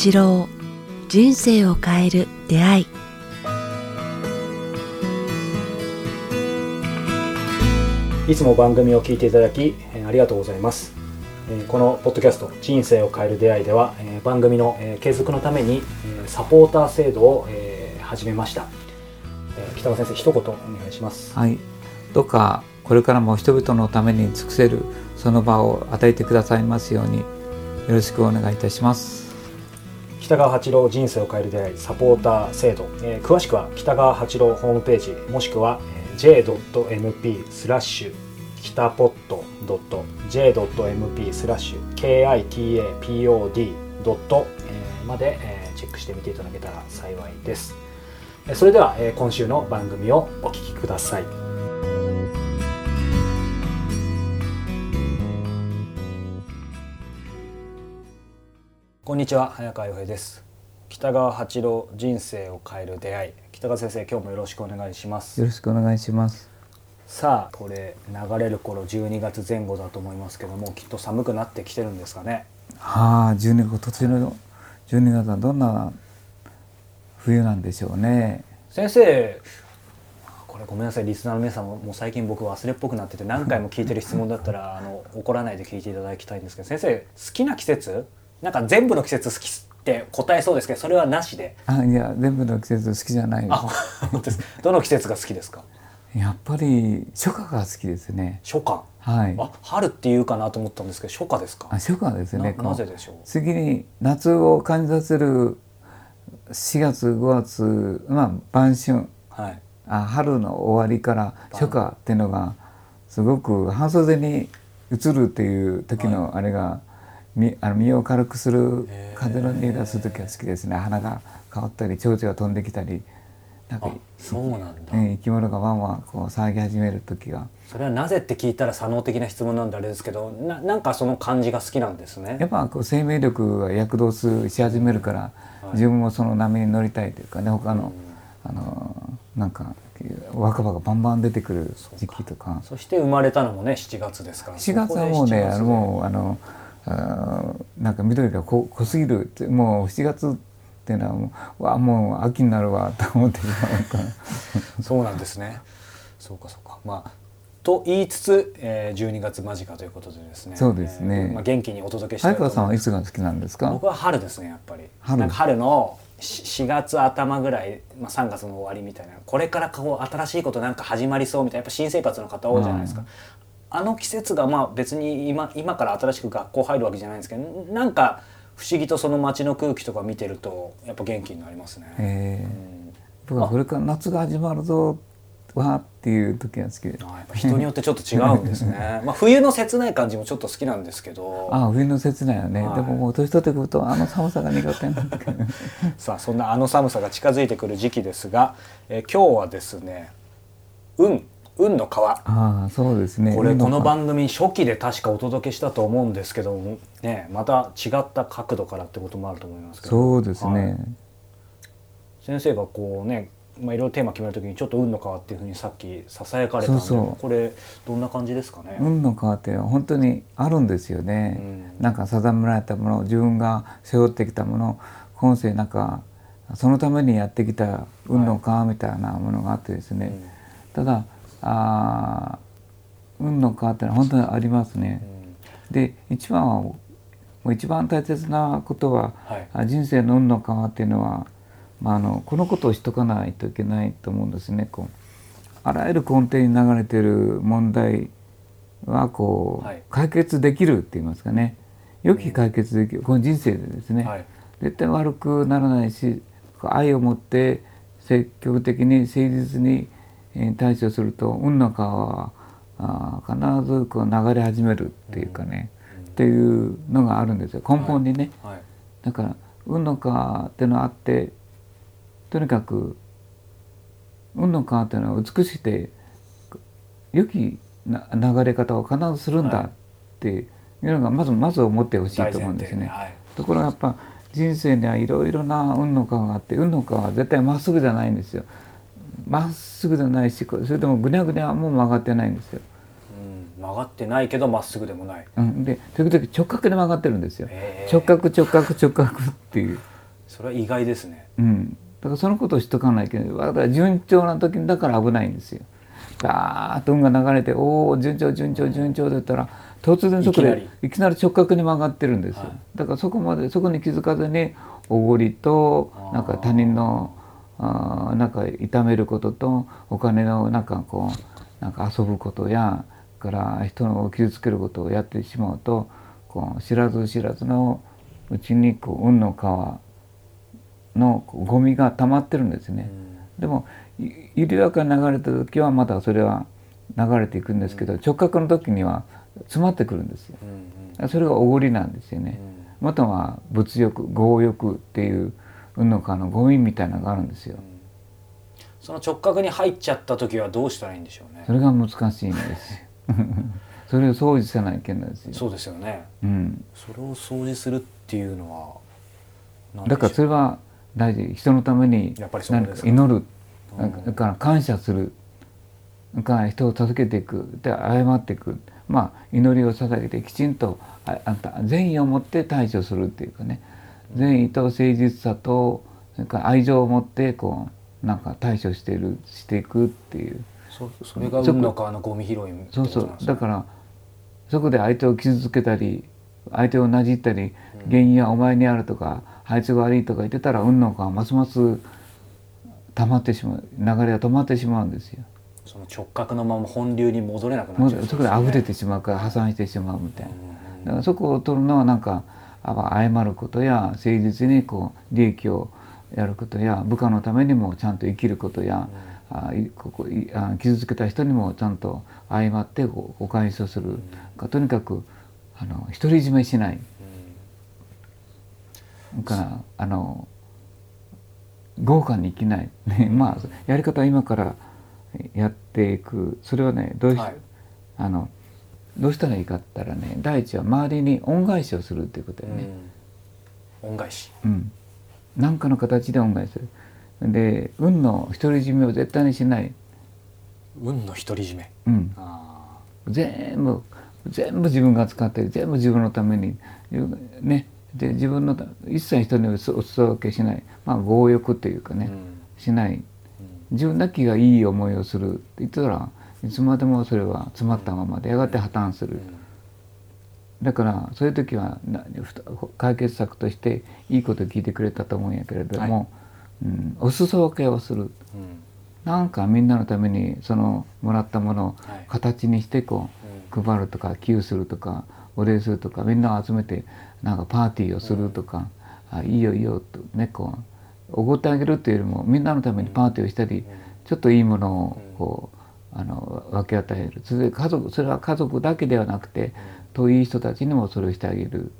八郎人生を変える出会い。いつも番組を聞いていただきえーありがとうございます。えーこのポッドキャスト「人生を変える出会い」ではえー番組のえー継続のためにえーサポーター制度をえー始めました。えー北川先生一言お願いします。はい、どうかこれからも人々のために尽くせるその場を与えてくださいますようによろしくお願いいたします。北川八郎人生を変える出会いサポーター制度、えー詳しくは北川八郎ホームページもしくは j.mp スラッシュ北ポット .j.mp スラッシュ kitapod までチェックしてみていただけたら幸いです。それでは今週の番組をお聞きください。こんにちは早川洋平です。北川八郎人生を変える出会い。北川先生今日もよろしくお願いします。よろしくお願いします。さあこれ流れる頃12月前後だと思いますけどもきっと寒くなってきてるんですかね。はあ、12月途中の12月はどんな冬なんでしょうね。先生これごめんなさいリスナーの皆さんももう最近僕忘れっぽくなってて何回も聞いてる質問だったらあの怒らないで聞いていただきたいんですけど先生好きな季節？なんか全部の季節好きって答えそうですけどそれはなしで。あ、いや全部の季節好きじゃないであ本当です。どの季節が好きですか？す。やっぱり初夏が好きですね。初夏。はい。あ春っていうかなと思ったんですけど初夏ですか？あ初夏ですね。ななぜでしょう？次に夏を感じさせる4月5月まあ晩春。はい。あ春の終わりから初夏っていうのがすごく半袖に移るっていう時のあれが、みあの身を軽くする風の匂いがする時が好きですね。花が変わったり蝶々が飛んできたりなんかあ、そうなんだ、え生き物がワンワンこう騒ぎ始める時が。それはなぜって聞いたら左脳的な質問なんであれですけどななんかその感じが好きなんですね。やっぱこう生命力が躍動すし始めるから、自分もその波に乗りたいというかね他の、あのなんか若葉がバンバン出てくる時期とか。そして生まれたのもね7月ですから。4月はもうねもうあのあーなんか緑が濃濃すぎるってもう7月っていうのはもうわあもう秋になるわと思ってしまうから。そうなんですね。そうかそうか。まあと言いつつ、えー、12月間近ということでですね。そうですね。えーまあ、元気にお届けしたい早川さんはいつが好きなんですか？僕は春ですねやっぱり。春。春のし4月頭ぐらい、まあ、3月の終わりみたいな。これからこう新しいことなんか始まりそうみたいなやっぱ新生活の方多いじゃないですか、あの季節がまあ別に今今から新しく学校入るわけじゃないんですけどなんか不思議とその街の空気とか見てるとやっぱ元気になりますね。えー。うん。僕はこれから夏が始まるぞわーっていう時が好きであやっぱ人によってちょっと違うんですね。まあ冬の切ない感じもちょっと好きなんですけど。ああ冬の切ないよね、はい。でももう年取ってくるとあの寒さが苦手なんだけどさあそんなあの寒さが近づいてくる時期ですが、えー今日はですね運運の川。ああそうですね。これこの番組初期で確かお届けしたと思うんですけどもねまた違った角度からってこともあると思いますけど。そうですね、はい。先生がこうねまあ、いろいろテーマ決めるときにちょっと運の川っていうふうにさっきささやかれたんでそうこれどんな感じですかね、運の川って本当にあるんですよね、うん。なんか定められたもの自分が背負ってきたもの今世なんかそのためにやってきた運の川みたいなものがあってですね、ただあー運の川ってのは本当にありますね。で一番はもう一番大切なことは、はい。あ人生の運の川っていうのは、まあ、あのこのことをしとかないといけないと思うんですね。こうあらゆる根底に流れている問題はこう、はい。解決できるって言いますかね。良き解決できる、この人生でですね、はい。絶対悪くならないし愛を持って積極的に誠実にえー対処すると運の川は必ずこう流れ始めるっていうかね、っていうのがあるんですよ。根本にね、はい。だから運の川っていうのがあってとにかく運の川っていうのは美しくて良きな流れ方を必ずするんだっていうのがまずまず思ってほしいと思うんですね。はい。ところがやっぱ人生にはいろいろな運の川があって運の川は絶対まっすぐじゃないんですよ。まっすぐじゃないしこそれでもぐにゃぐにゃも曲がってないんですよ。うん、曲がってないけどまっすぐでもない。うん、で時々直角で曲がってるんですよ。直角直角直角っていう。それは意外ですね。うん、だからそのことを知っとかないけどだから順調な時にだから危ないんですよ。ガーッと運が流れて「おお順調順調順調」で言ったら突然そこでいきなり。直角に曲がってるんですよ。はい。だからそこまでそこに気づかずにおごりとなんか他人のあーなんか痛めることとお金のなんかこうなんか遊ぶことやから人を傷つけることをやってしまうとこう知らず知らずのうちにこう運の川のゴミが溜まってるんですね。でもい緩やかに流れた時はまだそれは流れていくんですけど直角の時には詰まってくるんですよ。それがおごりなんですよね。うんまたは物欲強欲っていう運の川のゴミみたいなのがあるん。ですよ。その直角に入っちゃった時はどうしたらいいん。でしょうねそれが難しいん。ですよ。それを掃除せないけないん。ですよ。そうですよねうん、それを掃除するっていうのはだからそれは大事人のために何か祈るうん。だから感謝するだから人を助けていくで謝っていくまあ祈りを捧げてきちん。とああん。た善意を持って対処するっていうかね善意と誠実さとそれから愛情を持ってこうなんか対処しているしていくっていう。そそれが運の川のゴミ拾いそうそう。だからそこで相手を傷つけたり相手をなじったり原因はお前にあるとかあいつが悪いとか言ってたら運の川ますます溜まってしまう。流れが止まってしまうんですよ。その直角のまま本流に戻れなくなっちゃう。そこで溢れてしまうから破産してしまうみたいな。うん。だからそこを取るのはなんかあ謝ることや誠実にこう利益をやることや部下のためにもちゃんと生きることや、あいここいあ傷つけた人にもちゃんと謝ってお返しをする、とにかくあの独り占めしない。だからあの豪華に生きない、ね、まあやり方は今からやっていく。それはねどうし、はい。あのどうしたらいいかって言ったらね第一は周りに恩返しをするっていうことだよね。うん。恩返し。うん、何かの形で恩返しす。る。で運の独り占めを絶対にしない、運の独り占め。うん、あ全部全部自分が使って全部自分のために。ね。で自分のた一切人にお裾分けしない。まあ強欲っていうかね、ーうん。しない。自分だけがいい思いをするって言ってたらいつまでもそれは詰まったままでやがて破綻する。だからそういう時は解決策としていいこと聞いてくれたと思うんやけれども、うん、お裾分けをする。うん。なんかみんなのためにそのもらったものをはい。形にしてこう配るとか寄付するとかお礼するとかみんなを集めてなんかパーティーをするとか、あいいよいいよとねこうおごってあげるっていうよりもみんなのためにパーティーをしたり、ちょっといいものをこうあの分け与えるそれで家族それは家族だけではなくて遠い人たちにもそれをしてあげる。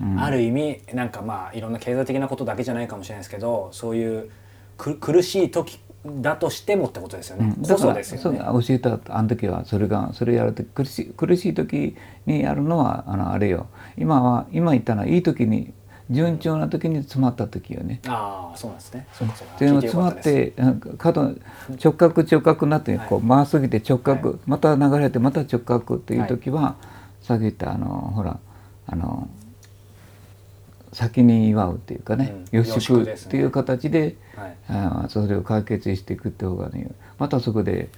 うんある意味なんかまあいろんな経済的なことだけじゃないかもしれないですけどそういうく苦しい時だとしてもってことですよね。うんこそですよね。そう教えたあの時はそれがそれやると苦しい苦しい時にやるのはあのあれよ今は今言ったのはいい時に順調な時に詰まった時よね。ああそうなんですね。そう。かそうか。それを聞いてよ詰まってなんか角直角直角になってこう回すぎて直角、はまた流れてまた直角っていう時は、さっき言ったあのほらあの先に祝うっていうかね、うん。よしよしくですねっていう形ではい。あーそれを解決していくって方がねまたそこで、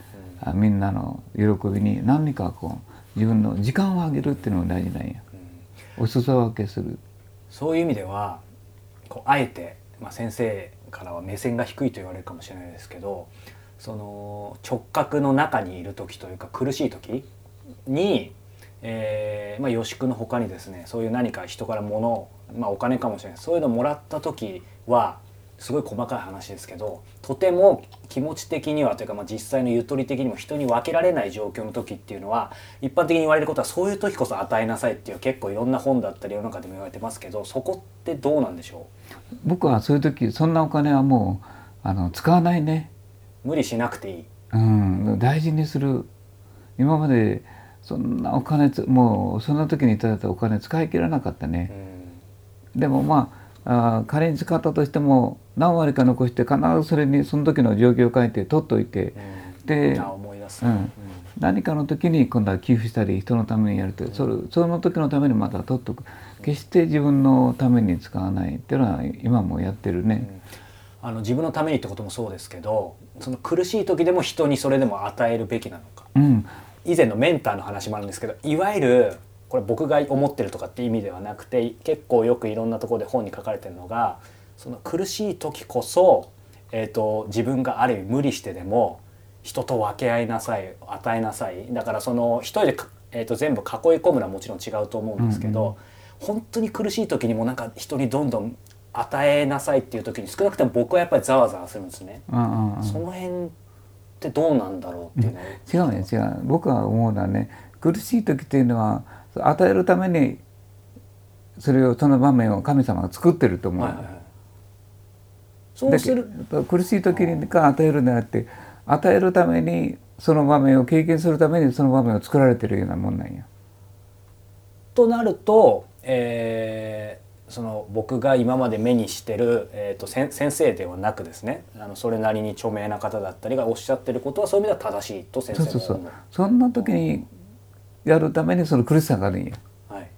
あみんなの喜びに何かこう自分の時間をあげるっていうのが大事なんや。うん。お裾分けするそういう意味ではこうあえて、まあ、先生からは目線が低いと言われるかもしれないですけどその直角の中にいる時というか苦しい時に、えーまあ、予宿のほかにですねそういう何か人から物、まあ、お金かもしれない。そういうのをもらった時はすごい細かい話ですけどとても気持ち的にはというか、まあ、実際のゆとり的にも人に分けられない状況の時っていうのは一般的に言われることはそういう時こそ与えなさいっていう結構いろんな本だったり世の中でも言われてますけどそこってどうなんでしょ僕はそういう時そんなお金はもうあの使わないね、う無理しなくていい。うん、大事にする。今までそんなお金つもうそんな時にいただいたお金使い切らなかったね。う、ん。でもまああー仮に使ったとしても何割か残して必ずそれにその時の状況を書いて取っといてうん。で何かの時に今度は寄付したり人のためにやるとそれその時のためにまた取っとく。決して自分のために使わないっていうのは今もやってるね。あの自分のためにってこともそうですけどその苦しい時でも人にそれでも与えるべきなのか、うん、以前のメンターの話もあるんですけどいわゆるこれ僕が思ってるとかって意味ではなくて結構よくいろんなところで本に書かれてるのがその苦しい時こそ、えー、と自分がある意味無理してでも人と分け合いなさい与えなさい。だからその一人でか、えー、と全部囲い込むのはもちろん違うと思うんですけど、本当に苦しい時にもなんか人にどんどん与えなさいっていう時に少なくとも僕はやっぱりざわざわするんですね。うんうんうん。その辺ってどうなんだろうっていうのを、違うね違う。僕は思うのはね苦しい時っていうのは与えるためにそれをその場面を神様が作ってると思う、はいはいはいそうするど苦しい時にか与えるんじゃなくて与えるためにその場面を経験するためにその場面を作られてるようなもんなんや。となると、えーその僕が今まで目にしてる、えー、と先先生ではなくですねあのそれなりに著名な方だったりがおっしゃってることはそういう意味では正しいと先そうそうそう。そんな時にやるためにその苦しさがあるんや。はいはい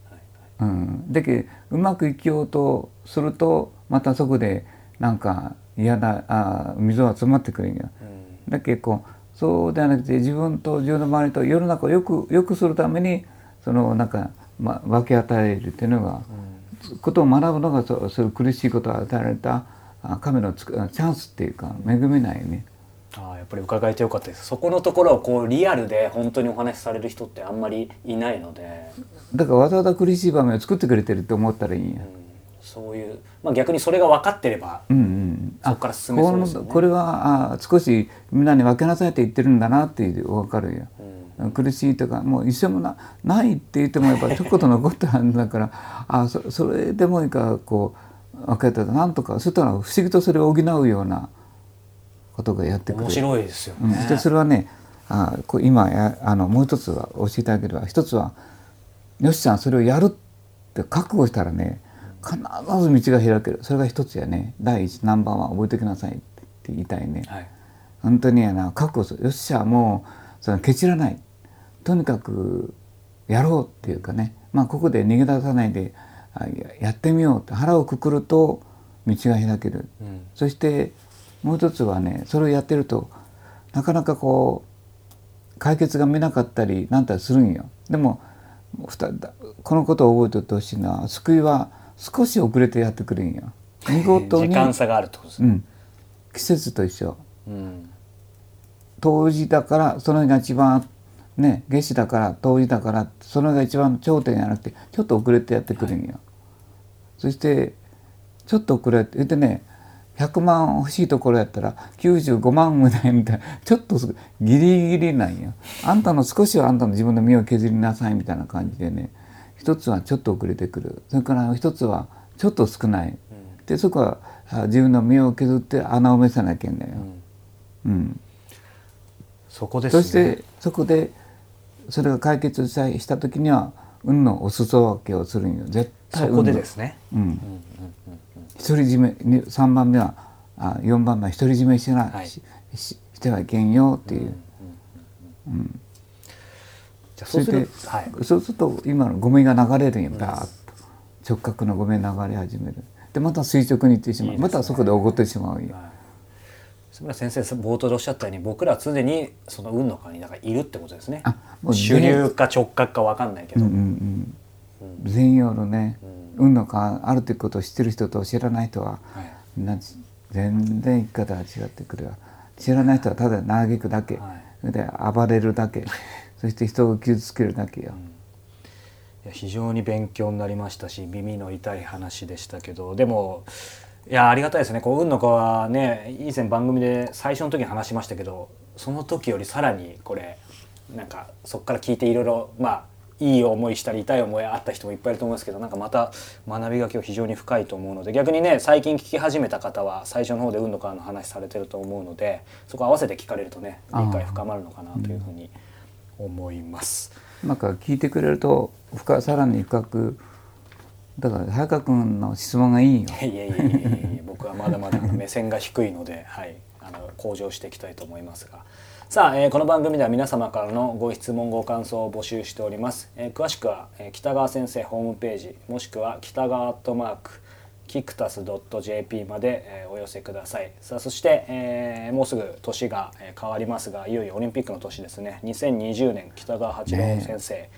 うん、だけどうまく生きようとするとまたそこでなんか嫌なあ溝が詰まってくるんや。はいうんだけどそうではなくて自分と自分の周りと世の中をよくよくするためにそのなんか、ま、分け与えるっていうのが、ことを学ぶのがそうそういう苦しいことを与えられたあ神のつくチャンスっていうか恵みないよね。ああやっぱり伺えてよかったですそこのところをこうリアルで本当にお話しされる人ってあんまりいないので、だからわざわざ苦しい場面を作ってくれてるって思ったらいいんやうん。そういう、まあ、逆にそれが分かってればうんうん、そこから進めそうですよね。これはあ少しみんなに分けなさいって言ってるんだなっていう分かるよ。うん。苦しいとかもう一緒もなないって言ってもやっぱりちょこっと残ってあるんだからあそそれでもいいからこう分けたらなんとかそしたら不思議とそれを補うようなことがやってくる。面白いですようん、それはねあこう今やあのもう一つは教えてあげるわ一つはよしさんそれをやるって覚悟したらね必ず道が開ける。それが一つやね。第一ナンバーワン覚えておきなさいって言いたいね。はい。本当にやな覚悟するよっしゃもうそのケチらない。とにかくやろうっていうかね。まあここで逃げ出さないであややってみようって。腹をくくると道が開ける。うん。そしてもう一つはねそれをやってるとなかなかこう解決が見なかったりなんたりするんよ。でもこのことを覚えておいてほしいのは救いは少し遅れてやってくるんよ見事時に、間差があるってことですね。うん、季節と一緒うん冬至だからその日が一番ね夏至だから冬至だからその日が一番頂点じゃなくてちょっと遅れてやってくるんよ。そしてちょっと遅れて言ってね100万欲しいところやったら95万もないみたいなちょっとすギリギリなんよ。あんたの少しはあんたの自分の身を削りなさいみたいな感じでね一つはちょっと遅れてくる。それから一つはちょっと少ない。でそこはあ自分の身を削って穴を埋めさなきゃいけないよ。うん。そこですそね。してそこでそれが解決したした時には運のお裾分けをするんよ。絶対運の。そこでですね。うん。独り占めに3番目はあ4番目は独り占めしな、はい。しししてはいけんよっていう、じゃあそうするはい。そうすると今のゴミが流れるんよバーッと直角のゴミが流れ始める。でまた垂直に行ってしまう。ねまたそこで起こってしまうんよ須村先生冒頭でおっしゃったように僕らは常にその運の川にだからいるってことですね。あもう主流か直角かわかんないけど。うんうんうん。全容のね、運の川あるということを知ってる人と知らない人は、はい。全然生き方が違ってくるわ。知らない人はただ嘆くだけ、はい。それで暴れるだけそして人を傷つけるだけよ、いや非常に勉強になりましたし耳の痛い話でしたけどでもいやありがたいですね。こう運の子はね以前番組で最初の時に話しましたけどその時よりさらにこれなんかそこから聞いていろいろまあいい思いしたり痛い思いあった人もいっぱいいると思いますけどなんかまた学びが今日非常に深いと思うので逆にね最近聞き始めた方は最初の方で運の川の話されてると思うのでそこ合わせて聞かれるとね理解深まるのかなというふうに思います。なんか聞いてくれると深さらに深くだから早川君の質問がいいよ。いやいやいやいや 僕はまだまだ目線が低いので、はい、あの向上していきたいと思いますが。さあ、えーこの番組では皆様からのご質問ご感想を募集しております、えー詳しくは、えー北川先生ホームページもしくは北川アットマークキクタス .jp まで、えーお寄せください。さあそして、えーもうすぐ年がえー変わりますがいよいよオリンピックの年ですね。2020年北川八郎先生、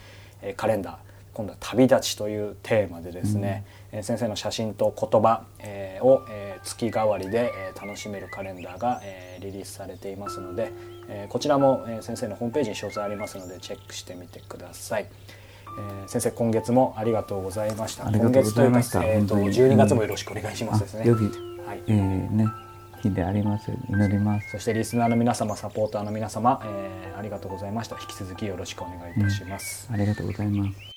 えーカレンダー今度は旅立ちというテーマでですね、えー先生の写真と言葉、えーを、えー月替わりで、えー楽しめるカレンダーが、えーリリースされていますので、えーこちらも、えー先生のホームページに詳細ありますのでチェックしてみてください。えー先生今月もありがとうございました。今月というかえーと本当に12月もよろしくお願いしますですね。あ良き、はいえーね日であります祈ります。そしてリスナーの皆様サポーターの皆様、えーありがとうございました。引き続きよろしくお願いいたします。ありがとうございます。